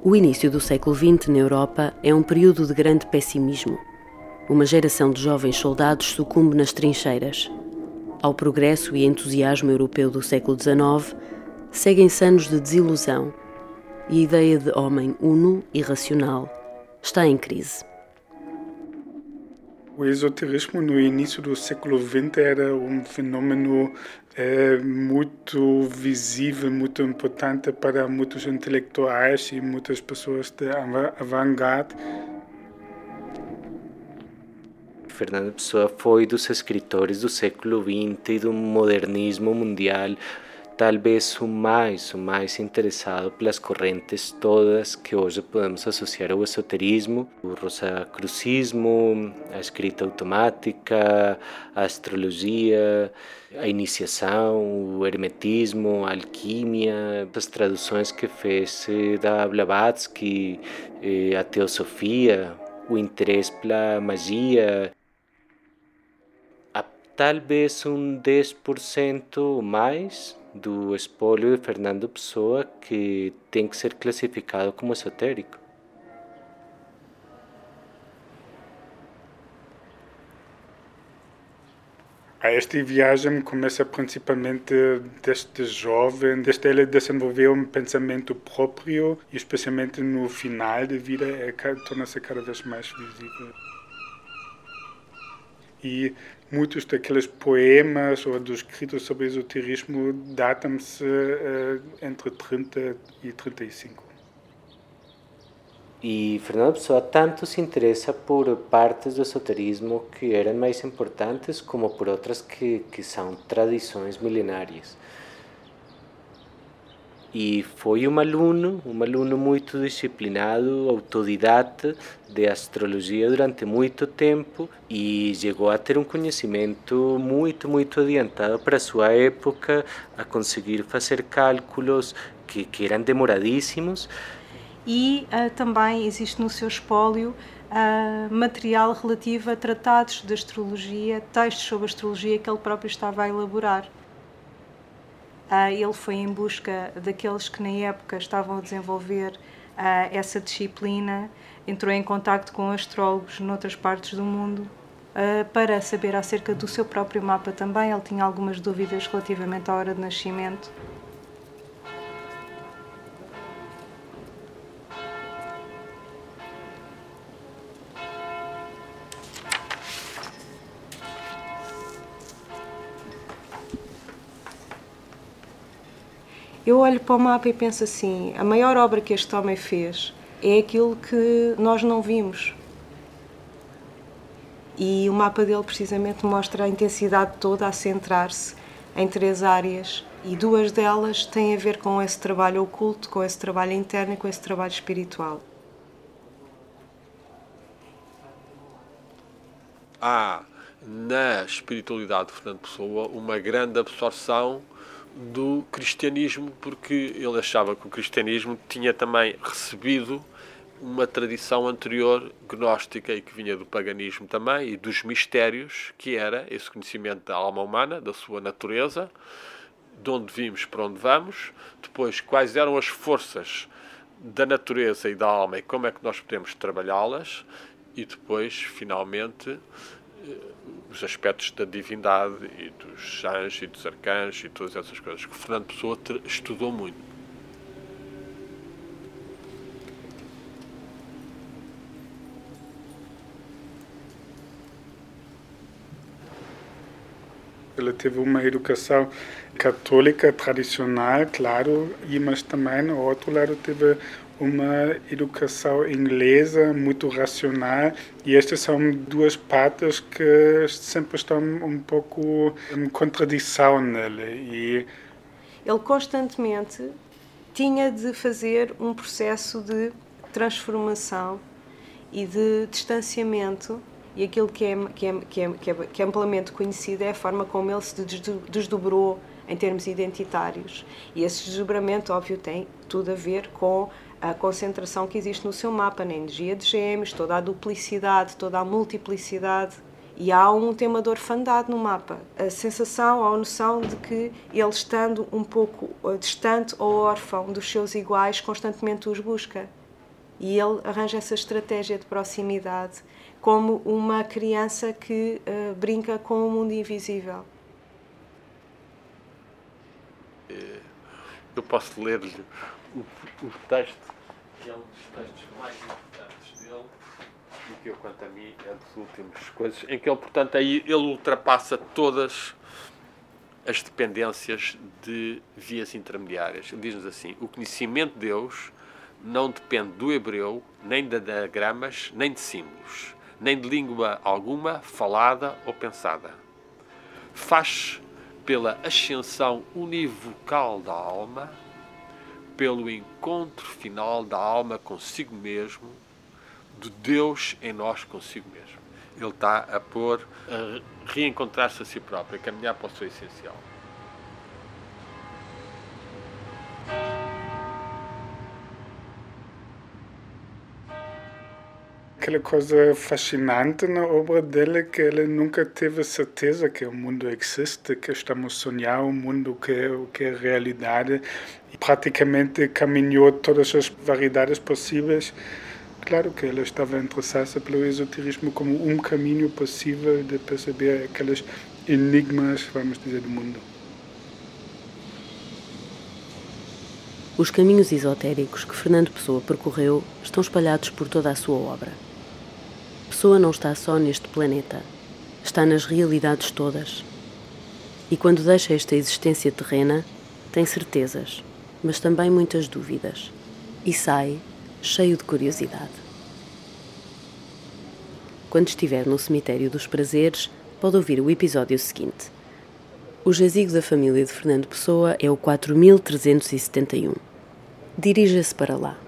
O início do século XX na Europa é um período de grande pessimismo. Uma geração de jovens soldados sucumbe nas trincheiras. Ao progresso e entusiasmo europeu do século XIX, seguem-se anos de desilusão e a ideia de homem uno e racional está em crise. O esoterismo no início do século XX era um fenômeno é, muito visível, muito importante para muitos intelectuais e muitas pessoas de avant-garde. Fernando Pessoa foi dos escritores do século XX e do modernismo mundial talvez o mais, o mais interessado pelas correntes todas que hoje podemos associar ao esoterismo, o rosacrucismo, a escrita automática, a astrologia, a iniciação, o hermetismo, a alquimia, as traduções que fez da Blavatsky, eh, a teosofia, o interesse pela magia, talvez um 10% mais do espólio de Fernando Pessoa que tem que ser classificado como esotérico. Esta viagem começa principalmente desde jovem, desde ele desenvolver um pensamento próprio e especialmente no final da vida é, torna-se cada vez mais visível. E muitos daqueles poemas ou dos escritos sobre esoterismo datam-se uh, entre 30 e 35. E Fernando Pessoa tanto se interessa por partes do esoterismo que eram mais importantes como por outras que, que são tradições milenárias. E foi um aluno, um aluno muito disciplinado, autodidata de astrologia durante muito tempo e chegou a ter um conhecimento muito, muito adiantado para a sua época, a conseguir fazer cálculos que, que eram demoradíssimos. E uh, também existe no seu espólio uh, material relativo a tratados de astrologia, textos sobre astrologia que ele próprio estava a elaborar. Uh, ele foi em busca daqueles que na época estavam a desenvolver uh, essa disciplina, entrou em contato com astrólogos noutras partes do mundo uh, para saber acerca do seu próprio mapa também. Ele tinha algumas dúvidas relativamente à hora de nascimento Eu olho para o mapa e penso assim: a maior obra que este homem fez é aquilo que nós não vimos. E o mapa dele precisamente mostra a intensidade toda a centrar-se em três áreas e duas delas têm a ver com esse trabalho oculto, com esse trabalho interno e com esse trabalho espiritual. Há na espiritualidade de Fernando Pessoa uma grande absorção do cristianismo, porque ele achava que o cristianismo tinha também recebido uma tradição anterior gnóstica e que vinha do paganismo também e dos mistérios, que era esse conhecimento da alma humana, da sua natureza, de onde vimos para onde vamos, depois quais eram as forças da natureza e da alma e como é que nós podemos trabalhá-las e depois, finalmente, os aspectos da divindade e dos anjos e dos arcanjos e todas essas coisas que Fernando Pessoa estudou muito. Ele teve uma educação católica tradicional, claro, e mas também, ao outro lado, teve uma educação inglesa muito racional e estas são duas partes que sempre estão um pouco em contradição nele e ele constantemente tinha de fazer um processo de transformação e de distanciamento e aquilo que é, que é, que é, que é, é amplamente conhecido é a forma como ele se desdobrou em termos identitários. E esse desdobramento, óbvio, tem tudo a ver com a concentração que existe no seu mapa, na energia de gêmeos, toda a duplicidade, toda a multiplicidade. E há um tema de orfandade no mapa. A sensação, a noção de que ele, estando um pouco eh, distante ou órfão dos seus iguais, constantemente os busca. E ele arranja essa estratégia de proximidade como uma criança que uh, brinca com o mundo invisível. Eu posso ler-lhe o, texto, que é um dos textos mais importantes dele e que eu, quanto a mim, é das últimas coisas, em que ele, portanto, aí ele ultrapassa todas as dependências de vias intermediárias. Ele diz-nos assim: o conhecimento de Deus não depende do hebreu, nem de diagramas, nem de símbolos, nem de língua alguma falada ou pensada. Faz pela ascensão univocal da alma, pelo encontro final da alma consigo mesmo, de Deus em nós consigo mesmo. Ele está a pôr, a reencontrar-se a si próprio, a caminhar para o seu essencial. Aquela coisa fascinante na obra dela que ela nunca teve certeza que o mundo existe, que estamos sonhando um mundo que, que é realidade e praticamente caminhou todas as variedades possíveis. Claro que ela estava interessada pelo esoterismo como um caminho possível de perceber aqueles enigmas, vamos dizer, do mundo. Os caminhos esotéricos que Fernando Pessoa percorreu estão espalhados por toda a sua obra. Pessoa não está só neste planeta, está nas realidades todas. E quando deixa esta existência terrena, tem certezas, mas também muitas dúvidas, e sai cheio de curiosidade. Quando estiver no Cemitério dos Prazeres, pode ouvir o episódio seguinte. O jazigo da família de Fernando Pessoa é o 4371. Dirija-se para lá.